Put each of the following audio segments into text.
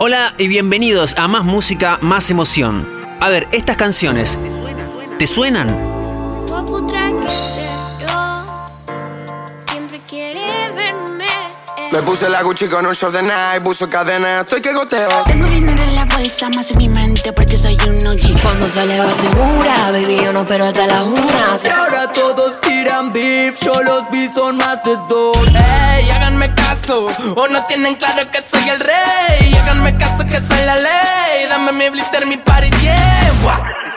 Hola y bienvenidos a Más Música, Más Emoción. A ver, estas canciones, ¿te suenan? Guapo traquetero, siempre quiere verme. Me puse la Gucci con un short de Nike, puso cadena, estoy que goteo. Tengo dinero en la bolsa, más en mi mente porque soy un OG. Cuando sale va segura, baby, yo no pero hasta las unas. Y ahora todos tiran beef, yo los vi son más de dos. Ey, háganme caso, o no tienen claro que soy el rey. Háganme caso que soy la ley. Dame mi blister, mi party, yeah.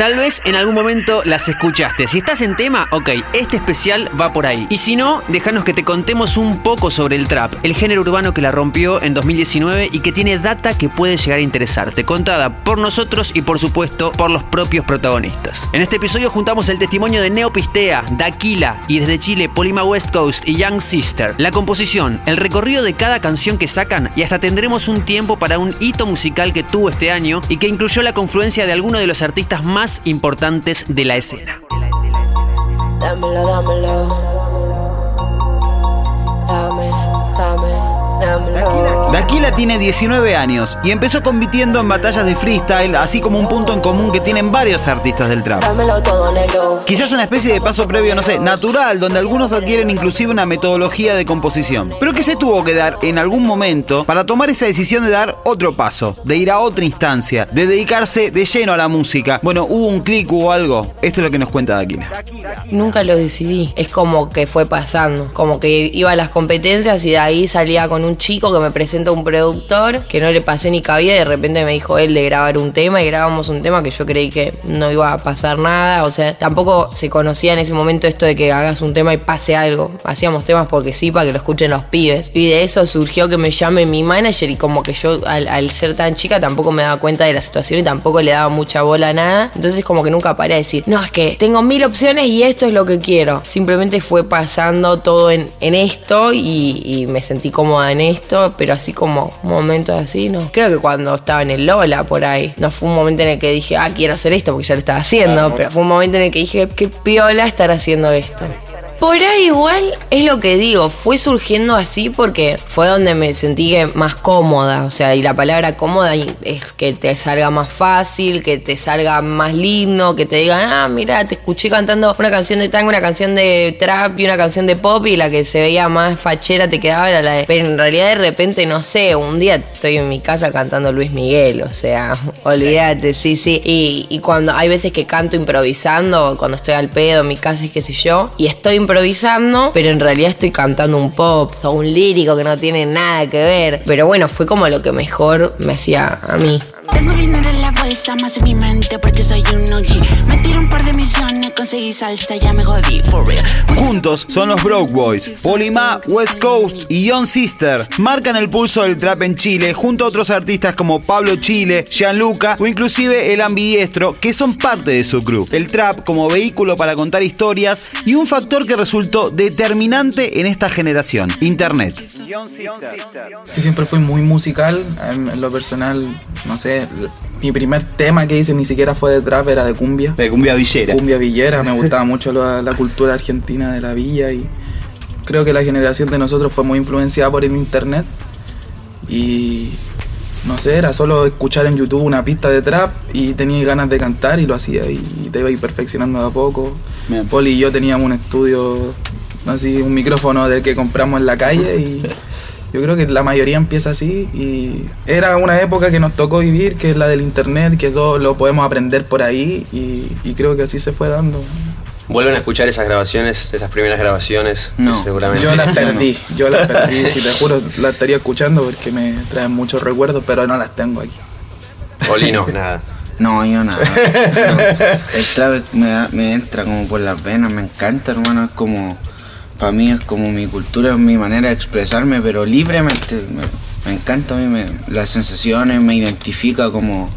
Tal vez en algún momento las escuchaste. Si estás en tema, ok, este especial va por ahí. Y si no, déjanos que te contemos un poco sobre el trap, el género urbano que la rompió en 2019 y que tiene data que puede llegar a interesarte, contada por nosotros y por supuesto por los propios protagonistas. En este episodio juntamos el testimonio de Neopistea, Daquila y desde Chile Polima West Coast y Young Sister, la composición, el recorrido de cada canción que sacan y hasta tendremos un tiempo para un hito musical que tuvo este año y que incluyó la confluencia de algunos de los artistas más importantes de la escena. Dámelo, dámelo. Dame, dame, dámelo. Daquila tiene 19 años y empezó compitiendo en batallas de freestyle, así como un punto en común que tienen varios artistas del trap. Dámelo todo negro. Quizás una especie de paso previo, no sé, natural, donde algunos adquieren inclusive una metodología de composición. Pero que se tuvo que dar en algún momento para tomar esa decisión de dar otro paso, de ir a otra instancia, de dedicarse de lleno a la música. Bueno, hubo un clic, hubo algo. Esto es lo que nos cuenta Daquila. Nunca lo decidí. Es como que fue pasando. Como que iba a las competencias y de ahí salía con un chico que me presenta un productor que no le pasé ni cabida y de repente me dijo él de grabar un tema y grabamos un tema que yo creí que no iba a pasar nada. O sea, tampoco se conocía en ese momento esto de que hagas un tema y pase algo. Hacíamos temas porque sí, para que lo escuchen los pibes. Y de eso surgió que me llame mi manager y como que yo al, ser tan chica tampoco me daba cuenta de la situación y tampoco le daba mucha bola a nada. Entonces como que nunca paré de decir, no, es que tengo mil opciones y esto es lo que quiero. Simplemente fue pasando todo en, en esto y, y me sentí cómoda en esto, pero así como momentos así, ¿no? Creo que cuando estaba en el Lola por ahí, no fue un momento en el que dije, ah, quiero hacer esto porque ya lo estaba haciendo, pero fue un momento en el que dije, qué piola estar haciendo esto. Por ahí igual es lo que digo, fue surgiendo así porque fue donde me sentí más cómoda, o sea, y la palabra cómoda es que te salga más fácil, que te salga más lindo, que te digan, ah, mira, te escuché cantando una canción de tango, una canción de trap y una canción de pop y la que se veía más fachera te quedaba era la de... Pero en realidad de repente, no sé, un día estoy en mi casa cantando Luis Miguel, o sea, olvídate, sí, sí. Y, cuando hay veces que canto improvisando, cuando estoy al pedo en mi casa y qué sé yo, y estoy improvisando, pero en realidad estoy cantando un pop o un lírico que no tiene nada que ver. Pero bueno, fue como lo que mejor me hacía a mí. En mi mente porque soy un OG. Me tiro un par de millones, conseguí salsa, ya me jodí, for real. Juntos son los Broke Boys, Polima, West Coast y Young Sister. Marcan el pulso del trap en Chile junto a otros artistas como Pablo Chile, Gianluca o inclusive El Ambidiestro que son parte de su crew. El trap como vehículo para contar historias y un factor que resultó determinante en esta generación, Internet. Yo siempre fui muy musical, en lo personal, no sé, mi primer tema que hice ni siquiera fue de trap, era de cumbia. De cumbia villera. Cumbia villera, me gustaba mucho la, la cultura argentina de la villa y creo que la generación de nosotros fue muy influenciada por el internet y no sé, era solo escuchar en YouTube una pista de trap y tenía ganas de cantar y lo hacía y, te iba a ir perfeccionando de a poco. Bien. Poli y yo teníamos un estudio, así, un micrófono de que compramos en la calle y yo creo que la mayoría empieza así y era una época que nos tocó vivir, que es la del internet, que todo lo podemos aprender por ahí y, y creo que así se fue dando. ¿Vuelven a escuchar esas grabaciones, esas primeras grabaciones? No, seguramente. yo las perdí, yo las perdí, si te juro, las estaría escuchando porque me traen muchos recuerdos, pero no las tengo aquí. Oli no, nada. No, yo nada. No. El trap me, da- me entra como por las venas, me encanta, hermano. Es como, para mí es como mi cultura, es mi manera de expresarme, pero libremente. Me, me encanta a mí, me- las sensaciones, me identifica como,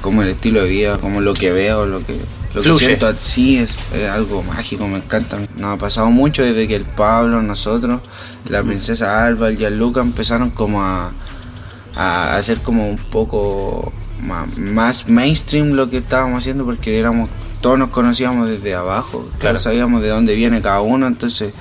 como el estilo de vida, como lo que veo, lo que, lo que siento. Sí, es, es algo mágico, me encanta. Nos ha pasado mucho desde que el Pablo, nosotros, la princesa Alba, el Gianluca empezaron como a a hacer como un poco más, mainstream lo que estábamos haciendo porque éramos todos nos conocíamos desde abajo, Claro. sabíamos de dónde viene cada uno, entonces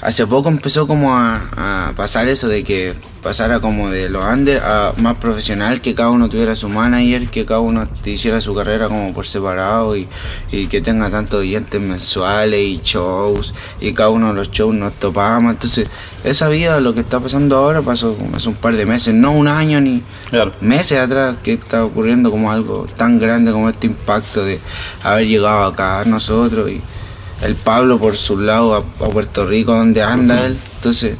hace poco empezó como a, a pasar eso de que pasara como de lo under a más profesional, que cada uno tuviera su manager, que cada uno hiciera su carrera como por separado y, y que tenga tantos oyentes mensuales y shows y cada uno de los shows nos topamos. Entonces, esa vida, lo que está pasando ahora, pasó como hace un par de meses, no un año ni meses atrás, que está ocurriendo como algo tan grande como este impacto de haber llegado acá nosotros y el Pablo por su lado a, a Puerto Rico donde anda él. Entonces,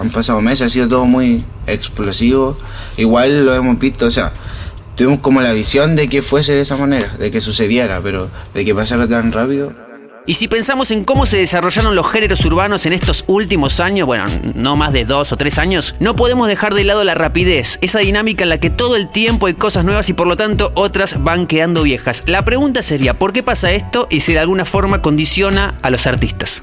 han pasado meses, ha sido todo muy explosivo. Igual lo hemos visto, o sea, tuvimos como la visión de que fuese de esa manera, de que sucediera, pero de que pasara tan rápido. Y si pensamos en cómo se desarrollaron los géneros urbanos en estos últimos años, bueno, no más de dos o tres años, no podemos dejar de lado la rapidez, esa dinámica en la que todo el tiempo hay cosas nuevas y por lo tanto otras van quedando viejas. La pregunta sería, ¿por qué pasa esto y si de alguna forma condiciona a los artistas?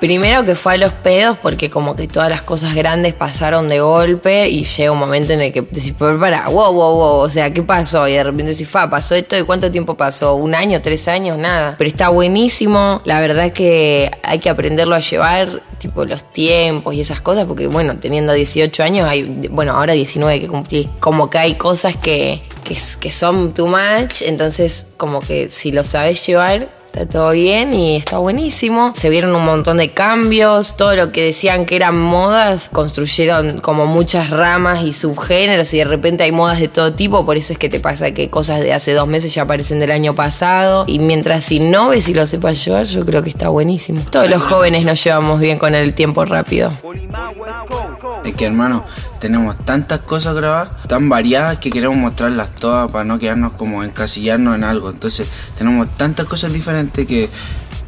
Primero que fue a los pedos porque como que todas las cosas grandes pasaron de golpe y llega un momento en el que decís, pero para, wow, wow, wow, o sea, ¿qué pasó? Y de repente decís, fa, pasó esto y cuánto tiempo pasó, un año, tres años, nada. Pero está buenísimo, la verdad que hay que aprenderlo a llevar, tipo los tiempos y esas cosas, porque bueno, teniendo 18 años, hay, bueno, ahora 19 que cumplí, como que hay cosas que, que, que son too much, entonces como que si lo sabes llevar, Está todo bien y está buenísimo. Se vieron un montón de cambios. Todo lo que decían que eran modas, construyeron como muchas ramas y subgéneros y de repente hay modas de todo tipo. Por eso es que te pasa que cosas de hace dos meses ya aparecen del año pasado. Y mientras innoves y lo sepas llevar, yo creo que está buenísimo. Todos los jóvenes nos llevamos bien con el tiempo rápido. Es que hermano, tenemos tantas cosas grabadas, tan variadas que queremos mostrarlas todas para no quedarnos como encasillarnos en algo. Entonces tenemos tantas cosas diferentes que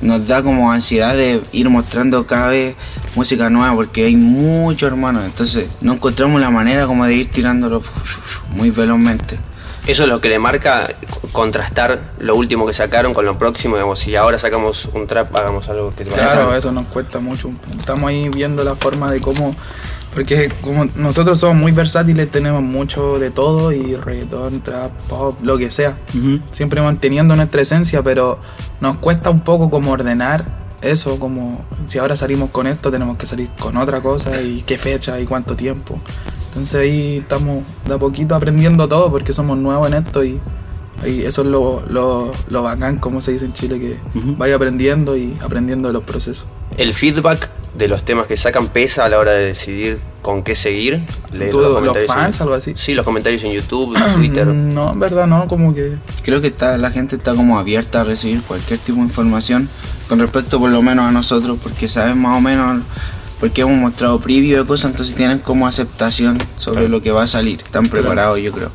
nos da como ansiedad de ir mostrando cada vez música nueva porque hay mucho hermano. Entonces no encontramos la manera como de ir tirándolo muy velozmente. Eso es lo que le marca contrastar lo último que sacaron con lo próximo, digamos, si ahora sacamos un trap, hagamos algo que te Claro, eso nos cuesta mucho. Estamos ahí viendo la forma de cómo porque como nosotros somos muy versátiles, tenemos mucho de todo y reggaetón, trap, pop, lo que sea. Siempre manteniendo nuestra esencia, pero nos cuesta un poco como ordenar eso, como si ahora salimos con esto, tenemos que salir con otra cosa y qué fecha y cuánto tiempo. Entonces ahí estamos de a poquito aprendiendo todo porque somos nuevos en esto y, y eso es lo, lo, lo, bacán, como se dice en Chile, que vaya aprendiendo y aprendiendo de los procesos. El feedback de los temas que sacan pesa a la hora de decidir con qué seguir. ¿Tú, los, los fans, en, algo así? Sí, los comentarios en YouTube, Twitter. no, en verdad no, como que... Creo que está, la gente está como abierta a recibir cualquier tipo de información con respecto por lo menos a nosotros, porque saben más o menos porque hemos mostrado preview de cosas, entonces tienen como aceptación sobre lo que va a salir. Están preparados, yo creo.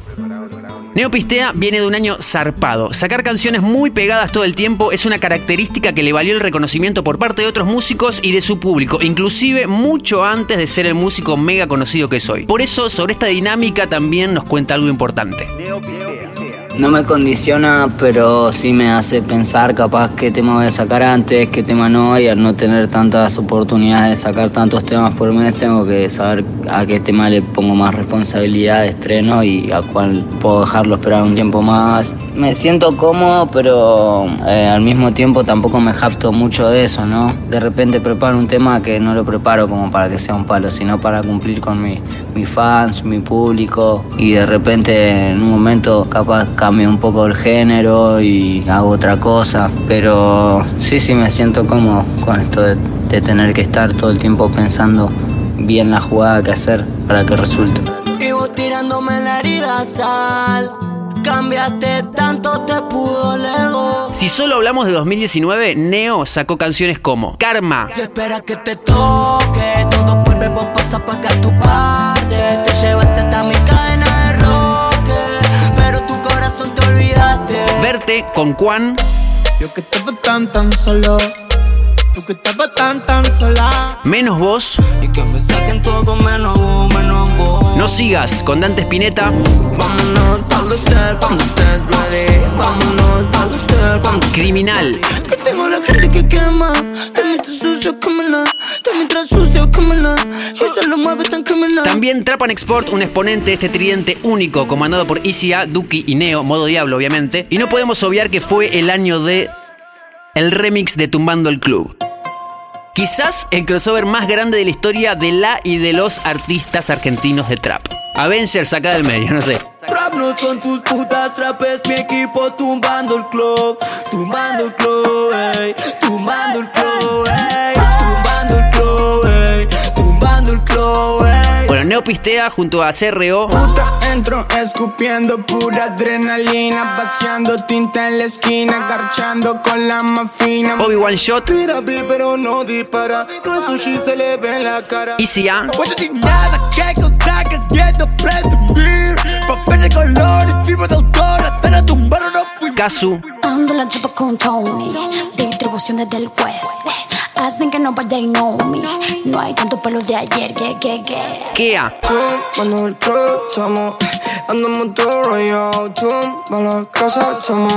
Neopistea viene de un año zarpado. Sacar canciones muy pegadas todo el tiempo es una característica que le valió el reconocimiento por parte de otros músicos y de su público, inclusive mucho antes de ser el músico mega conocido que soy. Por eso, sobre esta dinámica también nos cuenta algo importante. No me condiciona, pero sí me hace pensar capaz qué tema voy a sacar antes, qué tema no, y al no tener tantas oportunidades de sacar tantos temas por mes, tengo que saber a qué tema le pongo más responsabilidad de estreno y a cuál puedo dejarlo esperar un tiempo más. Me siento cómodo, pero eh, al mismo tiempo tampoco me japto mucho de eso, ¿no? De repente preparo un tema que no lo preparo como para que sea un palo, sino para cumplir con mi, mis fans, mi público, y de repente en un momento capaz cambio un poco el género y hago otra cosa, pero sí, sí me siento cómodo con esto de, de tener que estar todo el tiempo pensando bien la jugada que hacer para que resulte. Y vos tirándome la herida sal. Cambiaste tanto, te pudo lego. Si solo hablamos de 2019, Neo sacó canciones como Karma, Y espera que te toque. Todo vuelve, vos pasas pa' acá tu. Verte con Juan, Yo que estaba tan tan solo. Tú que estabas tan tan sola. Menos Vos, Y que me saquen todo menos vos, menos vos. No Sigas con Dante Spinetta, Vámonos pa'l cuando estés ready. Vámonos pa'l hotel cuando Criminal, Que tengo la gente que quema. También te sucio, cámela. También te sucio, cámela. Y eso lo mueve tan criminal. También Trapan Export, un exponente de este tridente único, comandado por ICA, Duki y Neo, modo diablo obviamente. Y no podemos obviar que fue el año de el remix de Tumbando el Club. Quizás el crossover más grande de la historia de la y de los artistas argentinos de trap. Avengers saca del medio, no sé. Trap no son tus putas, trap es mi equipo tumbando el club, tumbando el club, ey, tumbando el club, ey, tumbando el club, ey, tumbando el club. Bueno, Neo pistea junto a CRO. Puta entro escupiendo pura adrenalina, vaciando tinta en la esquina, garchando con la más fina. Obi-Wan Shot. Tira pero no dispara, no es un shit, se le ve en la cara. Easy A. Pues yo sin nada que contar, queriendo presumir Papel de color y firma de autor, hasta la tumbar no fui Kazu. Ando la chupa con Tony, distribución desde el West. Hacen que nobody know me. No hay tanto pelo de ayer, que, que, que. Cuando el club estamos, andamos todo rayado. Tumba la casa, estamos,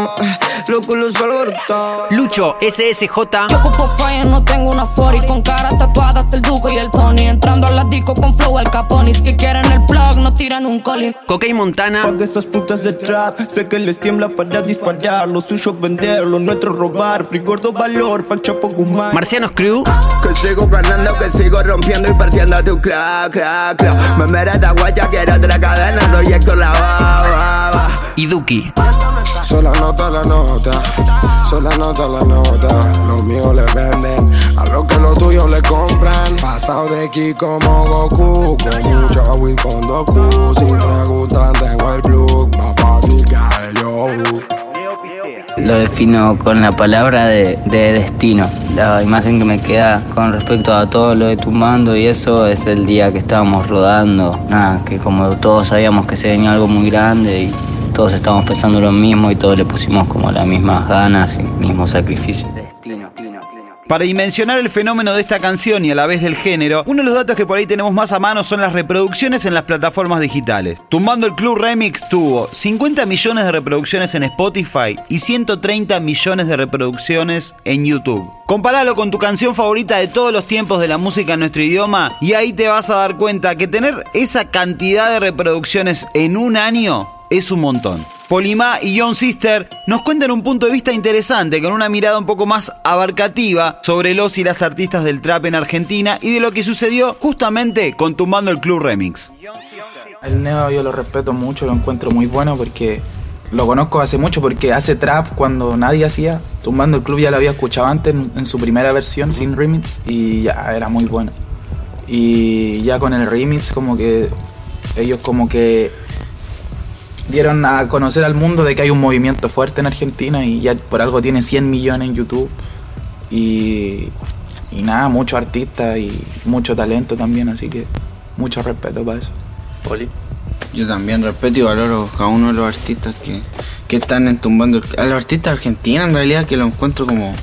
loco los alborotados. Lucho SSJ. Yo ocupo fire, no tengo una 40 Con caras tatuadas, el Duco y el Tony Entrando a la disco con flow, el Caponi Si quieren el plug, no tiran un colín Cocaine Montana. Fuck esas putas de trap, sé que les tiembla para disparar. Lo suyo vender, lo nuestro robar. Free gordo valor, chapo Guzmán. Crew. Que sigo ganando, que sigo rompiendo y partiendo tu clac, clac, clac. Me merece guaya, quiero otra cadena, soy Héctor la baba. Y Duki. Sola nota la nota, sola nota la nota. Los míos le venden a lo que los tuyos le compran. Pasado de aquí como Goku, con mucho agua y con Doku. Si preguntan, tengo el plug, más fácil que el yo. Lo defino con la palabra de, de destino. La imagen que me queda con respecto a todo lo de Tumbando y eso es el día que estábamos rodando. Nada, que como todos sabíamos que se venía algo muy grande y todos estábamos pensando lo mismo y todos le pusimos como las mismas ganas y el mismo sacrificio. Para dimensionar el fenómeno de esta canción y a la vez del género, uno de los datos que por ahí tenemos más a mano son las reproducciones en las plataformas digitales. Tumbando el Club Remix tuvo 50 millones de reproducciones en Spotify y 130 millones de reproducciones en YouTube. Comparalo con tu canción favorita de todos los tiempos de la música en nuestro idioma y ahí te vas a dar cuenta que tener esa cantidad de reproducciones en un año es un montón. Polimá y John Sister nos cuentan un punto de vista interesante, con una mirada un poco más abarcativa sobre los y las artistas del trap en Argentina y de lo que sucedió justamente con Tumbando el Club Remix. El Neo yo lo respeto mucho, lo encuentro muy bueno porque lo conozco hace mucho porque hace trap cuando nadie hacía. Tumbando el Club ya lo había escuchado antes en, en su primera versión sin remix y ya era muy bueno. Y ya con el remix como que ellos como que dieron a conocer al mundo de que hay un movimiento fuerte en Argentina y ya por algo tiene 100 millones en YouTube. Y, y nada, muchos artistas y mucho talento también, así que mucho respeto para eso. Poli. Yo también respeto y valoro a cada uno de los artistas que, que están entumbando. A los artistas argentinos en realidad que lo encuentro como...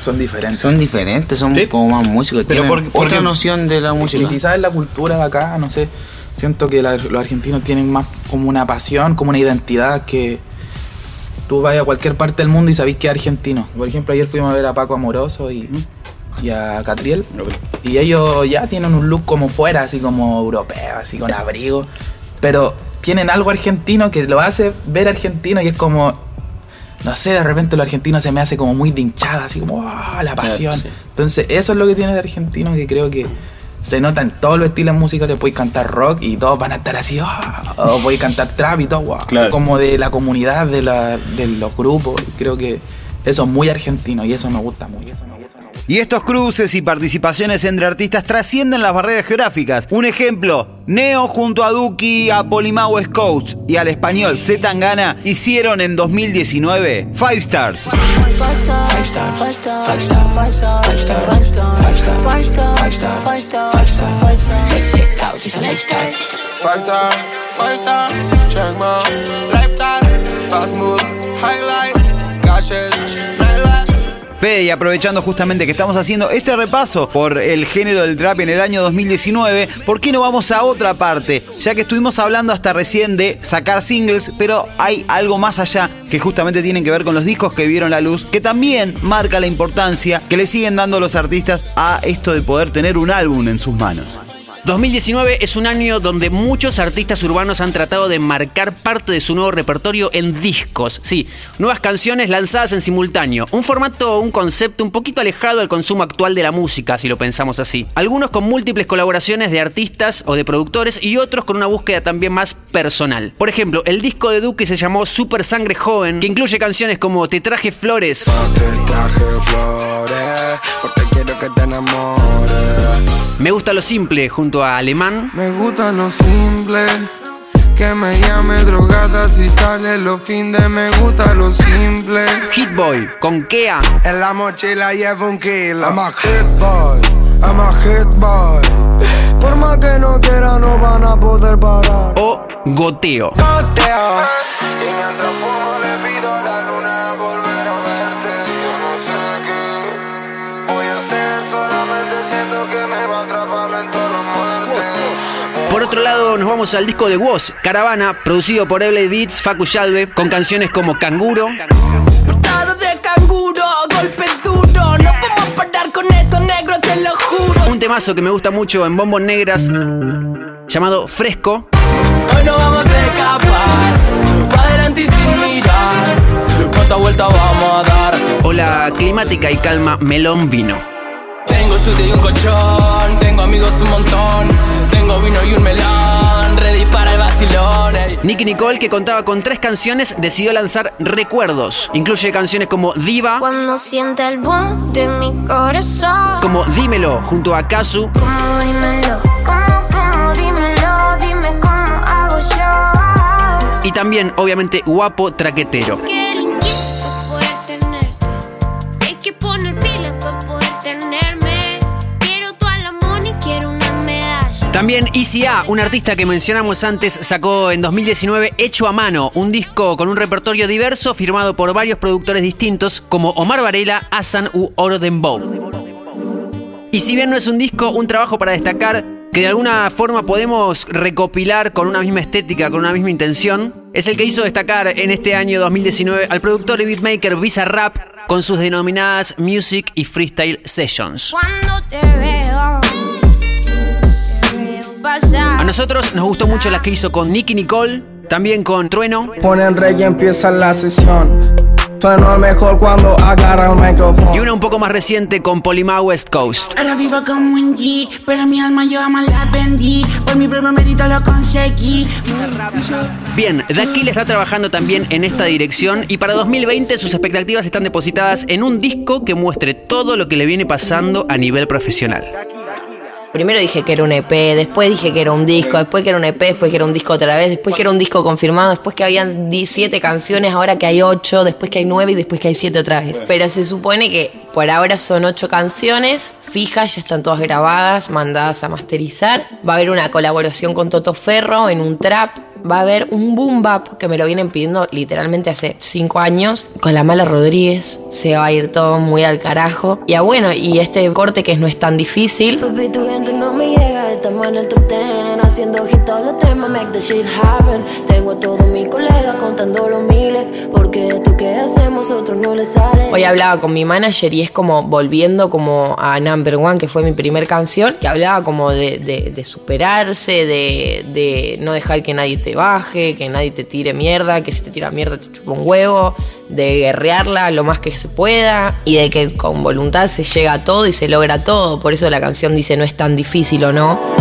Son diferentes. Son diferentes, son como más músicos. Pero tienen por- porque- otra noción de la música. quizás es la cultura de acá, no sé. Siento que la- los argentinos tienen más como una pasión, como una identidad que tú vas a cualquier parte del mundo y sabés que es argentino. Por ejemplo, ayer fuimos a ver a Paco Amoroso y, y a Catriel. Y ellos ya tienen un look como fuera, así como europeo, así con abrigo. Pero tienen algo argentino que lo hace ver argentino y es como, no sé, de repente lo argentino se me hace como muy de hinchada, así como "Ah, la pasión. Entonces, eso es lo que tiene el argentino que creo que se nota en todos los estilos musicales. Podéis cantar rock y todos van a estar así, "Ah", o podéis cantar trap y todo, "Wow", Claro. como de la comunidad, de, la, de los grupos. Creo que eso es muy argentino y eso me gusta mucho. Y estos cruces y participaciones entre artistas trascienden las barreras geográficas. Un ejemplo, Neo junto a Duki, a Polimá West Coast y al español Z Tangana hicieron en 2019 Five Stars. Check my lifestyle. Fast highlights, gashes. Y aprovechando justamente que estamos haciendo este repaso por el género del trap en el año 2019, ¿por qué no vamos a otra parte? Ya que estuvimos hablando hasta recién de sacar singles, pero hay algo más allá que justamente tienen que ver con los discos que vieron la luz, que también marca la importancia que le siguen dando los artistas a esto de poder tener un álbum en sus manos. 2019 es un año donde muchos artistas urbanos han tratado de marcar parte de su nuevo repertorio en discos. Sí, nuevas canciones lanzadas en simultáneo. Un formato, un concepto un poquito alejado del consumo actual de la música, si lo pensamos así. Algunos con múltiples colaboraciones de artistas o de productores y otros con una búsqueda también más personal. Por ejemplo, el disco de Duque se llamó Super Sangre Joven, que incluye canciones como Te traje flores. Te traje flores, porque quiero que te enamores. Me gusta lo simple junto a Alemán. Me gusta lo simple. Que me llame drogada si sale los fines. Me gusta lo simple. Hitboy con Kea. En la mochila llevo un kilo. I'm a hit boy. I'm a hit boy. Por más que no quiera, no van a poder parar. O Goteo. Goteo. Vamos al disco de Woz, Caravana, producido por Eble Beats, Facu Yalve, con canciones como Canguro, Portada de canguro, golpe duro. No podemos parar con esto, negro, te lo juro. un temazo que me gusta mucho en Bombos Negras, llamado Fresco, Hoy no vamos a escapar. Pa' adelante y sin mirar. ¿Cuántas vueltas vamos a dar? o la climática y calma Melón Vino. Tengo estudio y un colchón. Tengo amigos un montón. Tengo vino y un melón. Ready para el vacilón. ey. Nicky Nicole, que contaba con tres canciones, decidió lanzar Recuerdos. Incluye canciones como Diva, Cuando sienta el boom de mi corazón. como Dímelo, junto a Kazu, Como dímelo, como, como, dímelo, dime cómo hago yo. y también, obviamente, Guapo Traquetero. Que También Easy A, un artista que mencionamos antes, sacó en 2019 Hecho a Mano, un disco con un repertorio diverso firmado por varios productores distintos como Omar Varela, Asan u Ordenbow. Y si bien no es un disco, un trabajo para destacar que de alguna forma podemos recopilar con una misma estética, con una misma intención, es el que hizo destacar en este año 2019 al productor y beatmaker Visa Rap con sus denominadas Music y Freestyle Sessions. Cuando te veo. A nosotros nos gustó mucho las que hizo con Nicky Nicole, también con Trueno, Ponen rey y empieza la sesión. Sueno mejor cuando agarra el micrófono. y una un poco más reciente con Polima West Coast. Ahora vivo como un G, pero mi alma yo jamás la vendí. Por mi propio mérito lo conseguí. Bien, The Kill está trabajando también en esta dirección y para 2020 sus expectativas están depositadas en un disco que muestre todo lo que le viene pasando a nivel profesional. Primero dije que era un EP, después dije que era un disco, después que era un EP, después que era un disco otra vez, después que era un disco confirmado, después que habían 17 canciones, ahora que hay 8, después que hay 9 y después que hay 7 otra vez. Pero se supone que por ahora son 8 canciones fijas, ya están todas grabadas, mandadas a masterizar. Va a haber una colaboración con Toto Ferro en un trap. Va a haber un boom bap que me lo vienen pidiendo literalmente hace 5 años. Con la mala Rodríguez se va a ir todo muy al carajo. Y ah, bueno, y este corte que no es tan difícil. Papi, tu no me llega, estamos en el top 10 Haciendo hit todos los make the shit happen Tengo a todos mis colegas contando los miles Porque esto que hacemos, otros no les sale Hoy hablaba con mi manager y es como volviendo como a Number One, que fue mi primer canción, que hablaba como de superarse, de, de no dejar que nadie te baje, que nadie te tire mierda, que si te tira mierda te chupa un huevo, de guerrearla lo más que se pueda y de que con voluntad se llega a todo y se logra todo. Por eso la canción dice no es tan difícil o no.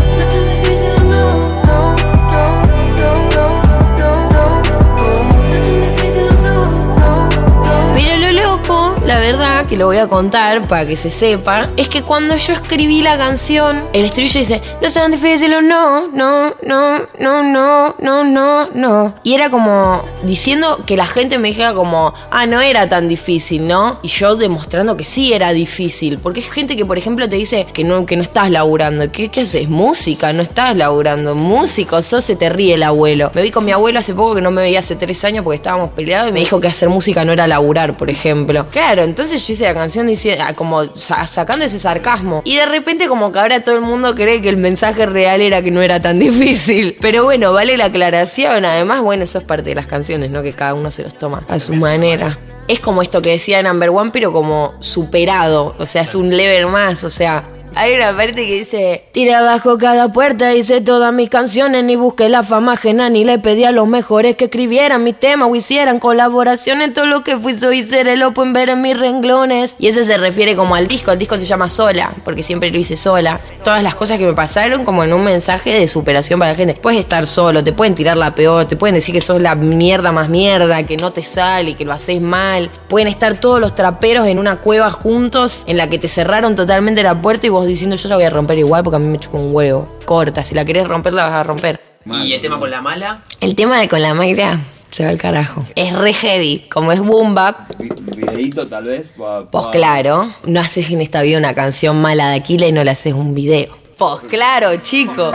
Que lo voy a contar para que se sepa, es que cuando yo escribí la canción, el estribillo dice, no es tan difícil o no, no, no, no, no, no, no, no. Y era como diciendo que la gente me dijera como, ah, no era tan difícil, ¿no? Y yo demostrando que sí era difícil. Porque hay gente que, por ejemplo, te dice que no, que no estás laburando. ¿Qué, qué haces? Música, no estás laburando. Músico, sos, se te ríe el abuelo. Me vi con mi abuelo hace poco que no me veía hace tres años porque estábamos peleados y me dijo que hacer música no era laburar, por ejemplo. Claro, entonces yo la canción diciendo, ah, como sa- sacando ese sarcasmo. Y de repente como que ahora todo el mundo cree que el mensaje real era que no era tan difícil. Pero bueno, vale la aclaración. Además, bueno, eso es parte de las canciones, ¿no? Que cada uno se los toma a su manera. Es como esto que decía Number One, pero como superado. O sea, es un level más. O sea, Hay una parte que dice: Tiré abajo cada puerta, hice todas mis canciones, ni busqué la fama ajena, ni le pedí a los mejores que escribieran mis temas o hicieran colaboraciones. Todo lo que fui, soy ser lo pueden ver en mis renglones. Y ese se refiere como al disco. El disco se llama Sola, porque siempre lo hice sola. Todas las cosas que me pasaron, como en un mensaje de superación para la gente. Puedes estar solo, te pueden tirar la peor, te pueden decir que sos la mierda más mierda, que no te sale, que lo haces mal. Pueden estar todos los traperos en una cueva juntos, en la que te cerraron totalmente la puerta y vos diciendo yo la voy a romper igual porque a mí me chupa un huevo. Corta, si la querés romper la vas a romper. ¿Y el tema con la mala? El tema de con la magra se va al carajo. Es re heavy, como es boom bap, Videíto tal vez. pues claro, no haces en esta vida una canción mala de Aquila y no le haces un video. Pues claro, chico.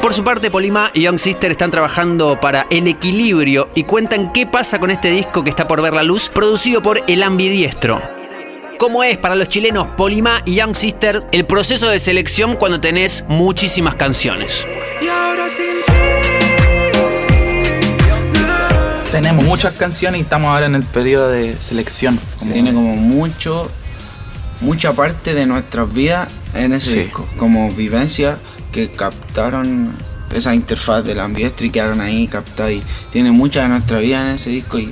Por su parte, Polima y Young Sister están trabajando para El Equilibrio y cuentan qué pasa con este disco que está por ver la luz, producido por El Ambidiestro. ¿Cómo es para los chilenos Polima y Young Sister el proceso de selección cuando tenés muchísimas canciones? Y ahora sin Tenemos muchas canciones y estamos ahora en el periodo de selección. Tiene como mucho, mucha parte de nuestras vidas en ese Sí. disco, como vivencia que captaron esa interfaz del ambiente y quedaron ahí captadas y tiene mucha de nuestra vida en ese disco y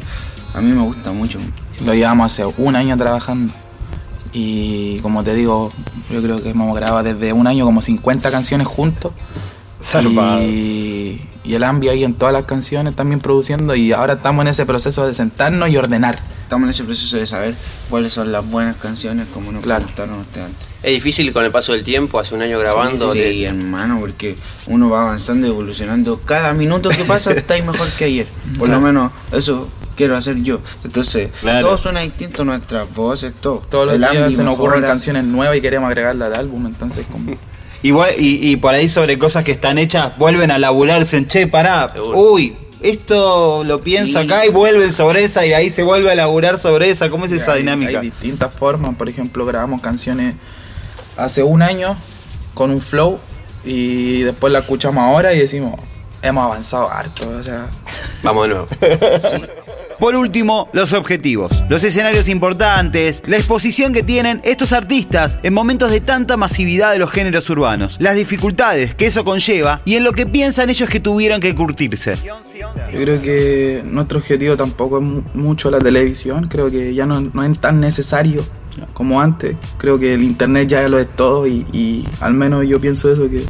a mí me gusta mucho. Lo llevamos hace un año trabajando. Y como te digo, yo creo que hemos grabado desde un año como 50 canciones juntos. Zarpado. Y, y el Ambi ahí en todas las canciones también produciendo. Y ahora estamos en ese proceso de sentarnos y ordenar. Estamos en ese proceso de saber cuáles son las buenas canciones, como nos preguntaron ustedes antes. Es difícil con el paso del tiempo, hace un año grabando. Sí, de- sí, hermano, porque uno va avanzando y evolucionando. Cada minuto que pasa estáis mejor que ayer. Por lo Claro. menos eso quiero hacer yo. Entonces, Claro. todo suena distinto, nuestras voces, todo. Todos los El días se nos ocurren canciones nuevas y queremos agregarla al álbum. Entonces, como. Y, y por ahí sobre cosas que están hechas, vuelven a laburarse en che, pará, uy, esto lo pienso Sí. acá y vuelven sobre esa y ahí se vuelve a laburar sobre esa. ¿Cómo es esa Hay- dinámica? Hay distintas formas. Por ejemplo, grabamos canciones hace un año con un flow y después la escuchamos ahora y decimos, hemos avanzado harto. O sea, Vamos de nuevo. Por último, los objetivos, los escenarios importantes, la exposición que tienen estos artistas en momentos de tanta masividad de los géneros urbanos, las dificultades que eso conlleva y en lo que piensan ellos que tuvieron que curtirse. Yo creo que nuestro objetivo tampoco es mu- mucho la televisión, creo que ya no, no es tan necesario como antes, creo que el internet ya lo es todo y, y al menos yo pienso eso que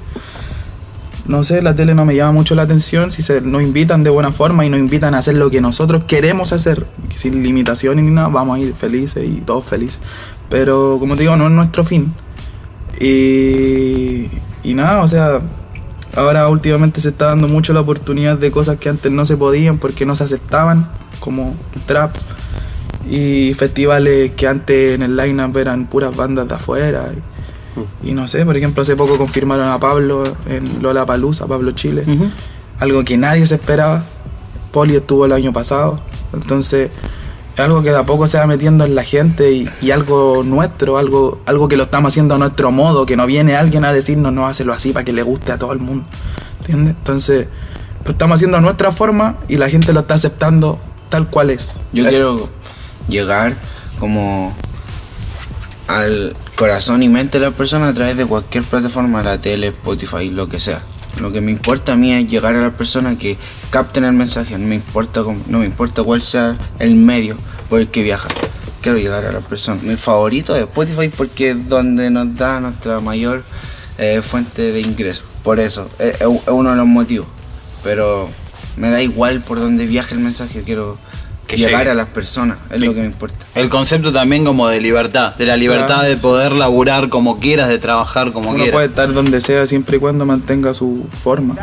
no sé, la tele no me llama mucho la atención si se nos invitan de buena forma y nos invitan a hacer lo que nosotros queremos hacer, sin limitaciones ni nada, vamos a ir felices y todos felices. Pero como te digo, no es nuestro fin. Y, y nada, o sea, ahora últimamente se está dando mucho la oportunidad de cosas que antes no se podían porque no se aceptaban, como trap. Y festivales que antes en el line-up eran puras bandas de afuera. Y, y no sé, por ejemplo, hace poco confirmaron a Pablo en Lola Palusa, Pablo Chile. Algo que nadie se esperaba. Poli estuvo el año pasado. Entonces, es algo que de a poco se va metiendo en la gente y, y algo nuestro, algo, algo que lo estamos haciendo a nuestro modo, que no viene alguien a decirnos no, hazlo así para que le guste a todo el mundo. ¿Entiendes? Entonces, lo estamos haciendo a nuestra forma y la gente lo está aceptando tal cual es. Yo quiero llegar como al corazón y mente de la persona a través de cualquier plataforma, la tele, Spotify, lo que sea. Lo que me importa a mí es llegar a las personas que capten el mensaje, no me importa, cómo- no me importa cuál sea el medio por el que viaja. Quiero llegar a las personas. Mi favorito es Spotify porque es donde nos da nuestra mayor eh, fuente de ingresos. Por eso, es, es es uno de los motivos. Pero me da igual por donde viaje el mensaje, quiero Que llegar llegue. a las personas, es lo que me importa. El concepto también como de libertad, de la libertad Claro. de poder laburar como quieras, de trabajar como Uno quieras. puede estar donde sea siempre y cuando mantenga su forma.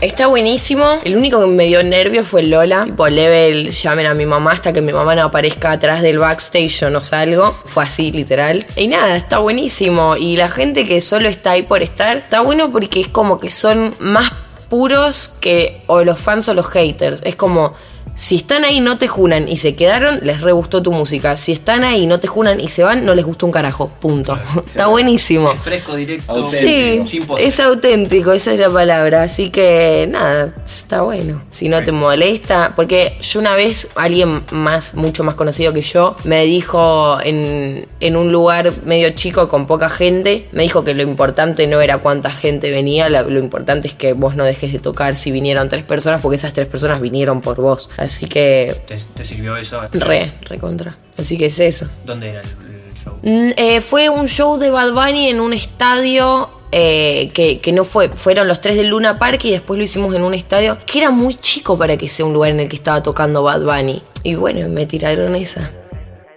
Está buenísimo. El único que me dio nervio fue Lola. Tipo, level, llamen a mi mamá hasta que mi mamá no aparezca atrás del backstage o no salgo. Fue así, literal. Y nada, está buenísimo. Y la gente que solo está ahí por estar, está bueno porque es como que son más puros que o los fans o los haters. Es como, Si están ahí, no te junan y se quedaron, les re gustó tu música. Si están ahí, no te junan y se van, no les gustó un carajo. Punto. Está buenísimo. Es fresco, directo. Sí, sin pose. es auténtico, esa es la palabra. Así que nada, está bueno. Si no te molesta, porque yo una vez, alguien más, mucho más conocido que yo, me dijo en, en un lugar medio chico con poca gente, me dijo que lo importante no era cuánta gente venía, lo importante es que vos no dejes de tocar si vinieron tres personas, porque esas tres personas vinieron por vos. Así que ¿Te, te sirvió eso? re, re contra. Así que es eso. ¿Dónde era el, el show? Mm, eh, fue un show de Bad Bunny en un estadio eh, que, que no fue, fueron los tres del Luna Park y después lo hicimos en un estadio que era muy chico para que sea un lugar en el que estaba tocando Bad Bunny. Y bueno, me tiraron esa.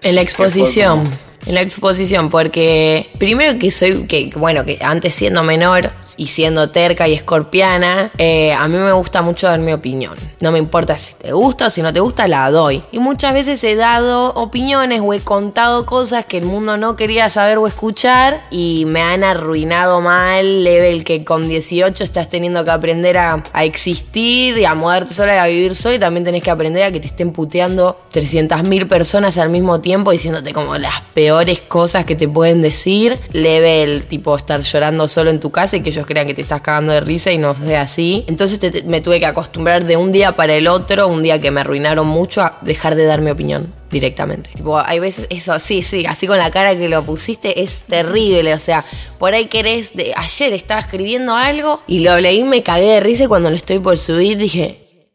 En la exposición. En la exposición, porque primero que soy, que bueno, que antes siendo menor y siendo terca y escorpiana, eh, a mí me gusta mucho dar mi opinión. No me importa si te gusta o si no te gusta, la doy. Y muchas veces he dado opiniones o he contado cosas que el mundo no quería saber o escuchar y me han arruinado mal, level que con 18 estás teniendo que aprender a, existir y a mudarte sola y a vivir sola y también tenés que aprender a que te estén puteando 300.000 personas al mismo tiempo diciéndote como las peores cosas que te pueden decir. Level, tipo estar llorando solo en tu casa y que ellos crean que te estás cagando de risa y no sea así. Entonces me tuve que acostumbrar de un día para el otro, un día que me arruinaron mucho, a dejar de dar mi opinión directamente. Tipo, hay veces eso, sí, sí, así con la cara que lo pusiste es terrible. O sea, por ahí querés, de, ayer estaba escribiendo algo y lo leí, me cagué de risa y cuando lo estoy por subir dije,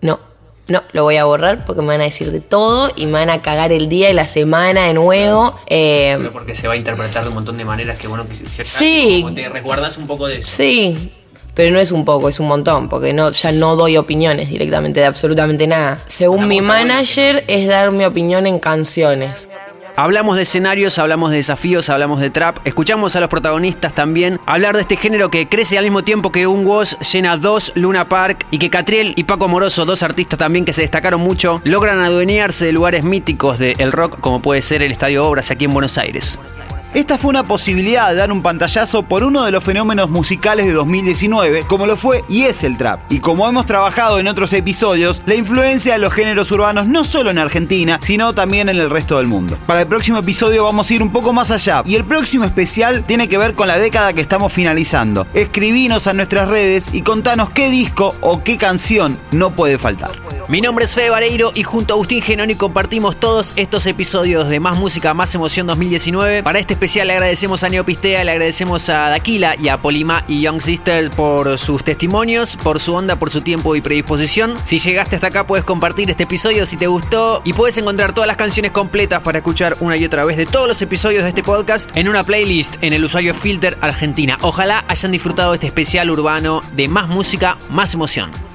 no, no, lo voy a borrar porque me van a decir de todo y me van a cagar el día y la semana de nuevo. Eh, Pero porque se va a interpretar de un montón de maneras que bueno que si Sí. como te resguardas un poco de eso. Sí, pero no es un poco, es un montón, porque no, ya no doy opiniones directamente de absolutamente nada. Según mi manager, es dar mi opinión en canciones. Hablamos de escenarios, hablamos de desafíos, hablamos de trap. Escuchamos a los protagonistas también hablar de este género que crece al mismo tiempo que un Woz llena dos Luna Park y que Catriel y Paco Amoroso, dos artistas también que se destacaron mucho, logran adueñarse de lugares míticos del rock como puede ser el Estadio Obras aquí en Buenos Aires. Esta fue una posibilidad de dar un pantallazo por uno de los fenómenos musicales de 2019, como lo fue y es el trap. Y como hemos trabajado en otros episodios, la influencia de los géneros urbanos no solo en Argentina, sino también en el resto del mundo. Para el próximo episodio vamos a ir un poco más allá, y el próximo especial tiene que ver con la década que estamos finalizando. Escribinos a nuestras redes y contanos qué disco o qué canción no puede faltar. Mi nombre es Fede Vareiro y junto a Agustín Genoni compartimos todos estos episodios de Más Música, Más Emoción 2019. Para este especial le agradecemos a Neopistea, le agradecemos a Daquila y a Polima y Young Sister por sus testimonios, por su onda, por su tiempo y predisposición. Si llegaste hasta acá puedes compartir este episodio si te gustó y puedes encontrar todas las canciones completas para escuchar una y otra vez de todos los episodios de este podcast en una playlist en el usuario Filter Argentina. Ojalá hayan disfrutado este especial urbano de Más Música, Más Emoción.